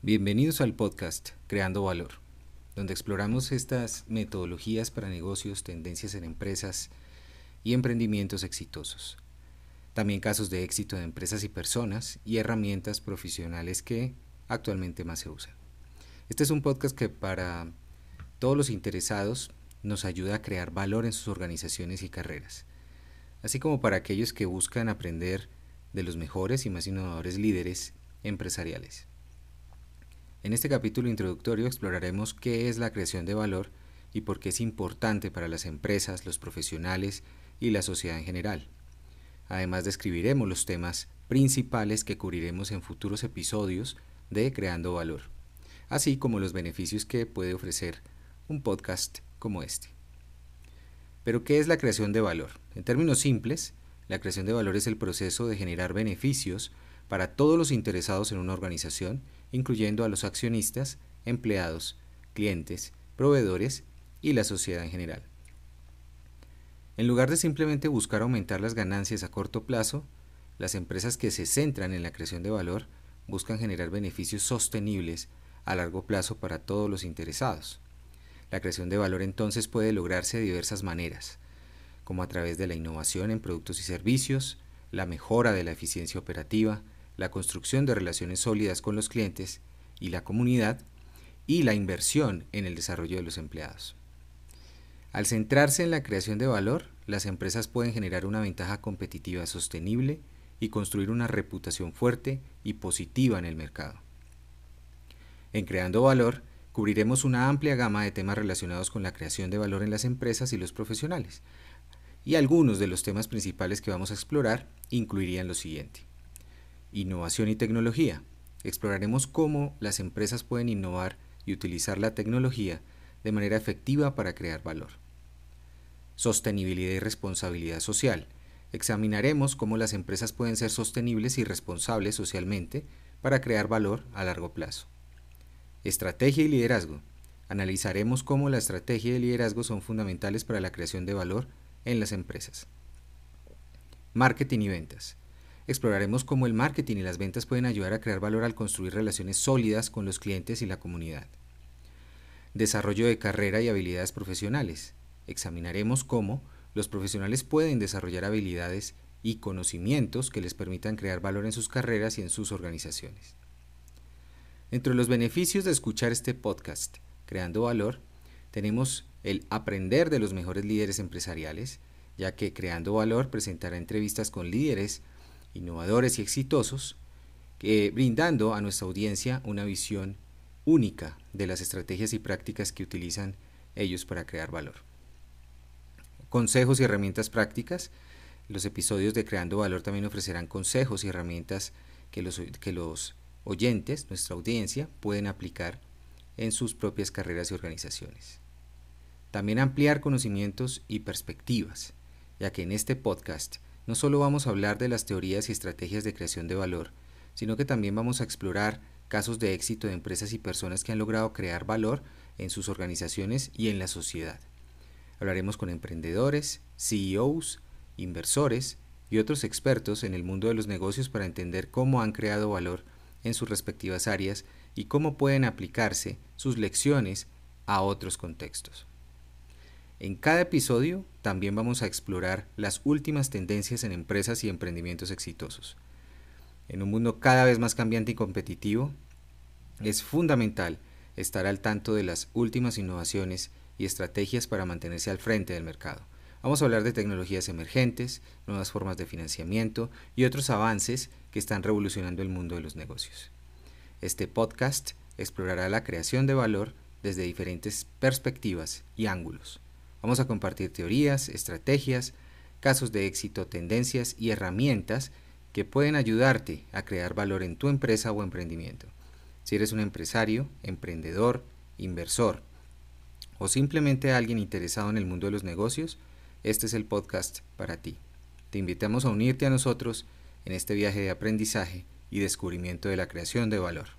Bienvenidos al podcast Creando Valor, donde exploramos estas metodologías para negocios, tendencias en empresas y emprendimientos exitosos. También casos de éxito de empresas y personas y herramientas profesionales que actualmente más se usan. Este es un podcast que para todos los interesados nos ayuda a crear valor en sus organizaciones y carreras, así como para aquellos que buscan aprender de los mejores y más innovadores líderes empresariales. En este capítulo introductorio exploraremos qué es la creación de valor y por qué es importante para las empresas, los profesionales y la sociedad en general. Además describiremos los temas principales que cubriremos en futuros episodios de Creando Valor, así como los beneficios que puede ofrecer un podcast como este. Pero, ¿qué es la creación de valor? En términos simples, la creación de valor es el proceso de generar beneficios para todos los interesados en una organización incluyendo a los accionistas, empleados, clientes, proveedores y la sociedad en general. En lugar de simplemente buscar aumentar las ganancias a corto plazo, las empresas que se centran en la creación de valor buscan generar beneficios sostenibles a largo plazo para todos los interesados. La creación de valor entonces puede lograrse de diversas maneras, como a través de la innovación en productos y servicios, la mejora de la eficiencia operativa, la construcción de relaciones sólidas con los clientes y la comunidad, y la inversión en el desarrollo de los empleados. Al centrarse en la creación de valor, las empresas pueden generar una ventaja competitiva sostenible y construir una reputación fuerte y positiva en el mercado. En Creando Valor, cubriremos una amplia gama de temas relacionados con la creación de valor en las empresas y los profesionales, y algunos de los temas principales que vamos a explorar incluirían lo siguiente. Innovación y tecnología. Exploraremos cómo las empresas pueden innovar y utilizar la tecnología de manera efectiva para crear valor. Sostenibilidad y responsabilidad social. Examinaremos cómo las empresas pueden ser sostenibles y responsables socialmente para crear valor a largo plazo. Estrategia y liderazgo. Analizaremos cómo la estrategia y liderazgo son fundamentales para la creación de valor en las empresas. Marketing y ventas. Exploraremos cómo el marketing y las ventas pueden ayudar a crear valor al construir relaciones sólidas con los clientes y la comunidad. Desarrollo de carrera y habilidades profesionales. Examinaremos cómo los profesionales pueden desarrollar habilidades y conocimientos que les permitan crear valor en sus carreras y en sus organizaciones. Entre los beneficios de escuchar este podcast, Creando Valor, tenemos el aprender de los mejores líderes empresariales, ya que Creando Valor presentará entrevistas con líderes innovadores y exitosos, que, brindando a nuestra audiencia una visión única de las estrategias y prácticas que utilizan ellos para crear valor. Consejos y herramientas prácticas. Los episodios de Creando Valor también ofrecerán consejos y herramientas que los, que los oyentes, nuestra audiencia, pueden aplicar en sus propias carreras y organizaciones. También ampliar conocimientos y perspectivas, ya que en este podcast no solo vamos a hablar de las teorías y estrategias de creación de valor, sino que también vamos a explorar casos de éxito de empresas y personas que han logrado crear valor en sus organizaciones y en la sociedad. Hablaremos con emprendedores, CEOs, inversores y otros expertos en el mundo de los negocios para entender cómo han creado valor en sus respectivas áreas y cómo pueden aplicarse sus lecciones a otros contextos. En cada episodio también vamos a explorar las últimas tendencias en empresas y emprendimientos exitosos. En un mundo cada vez más cambiante y competitivo, es fundamental estar al tanto de las últimas innovaciones y estrategias para mantenerse al frente del mercado. Vamos a hablar de tecnologías emergentes, nuevas formas de financiamiento y otros avances que están revolucionando el mundo de los negocios. Este podcast explorará la creación de valor desde diferentes perspectivas y ángulos. Vamos a compartir teorías, estrategias, casos de éxito, tendencias y herramientas que pueden ayudarte a crear valor en tu empresa o emprendimiento. Si eres un empresario, emprendedor, inversor o simplemente alguien interesado en el mundo de los negocios, este es el podcast para ti. Te invitamos a unirte a nosotros en este viaje de aprendizaje y descubrimiento de la creación de valor.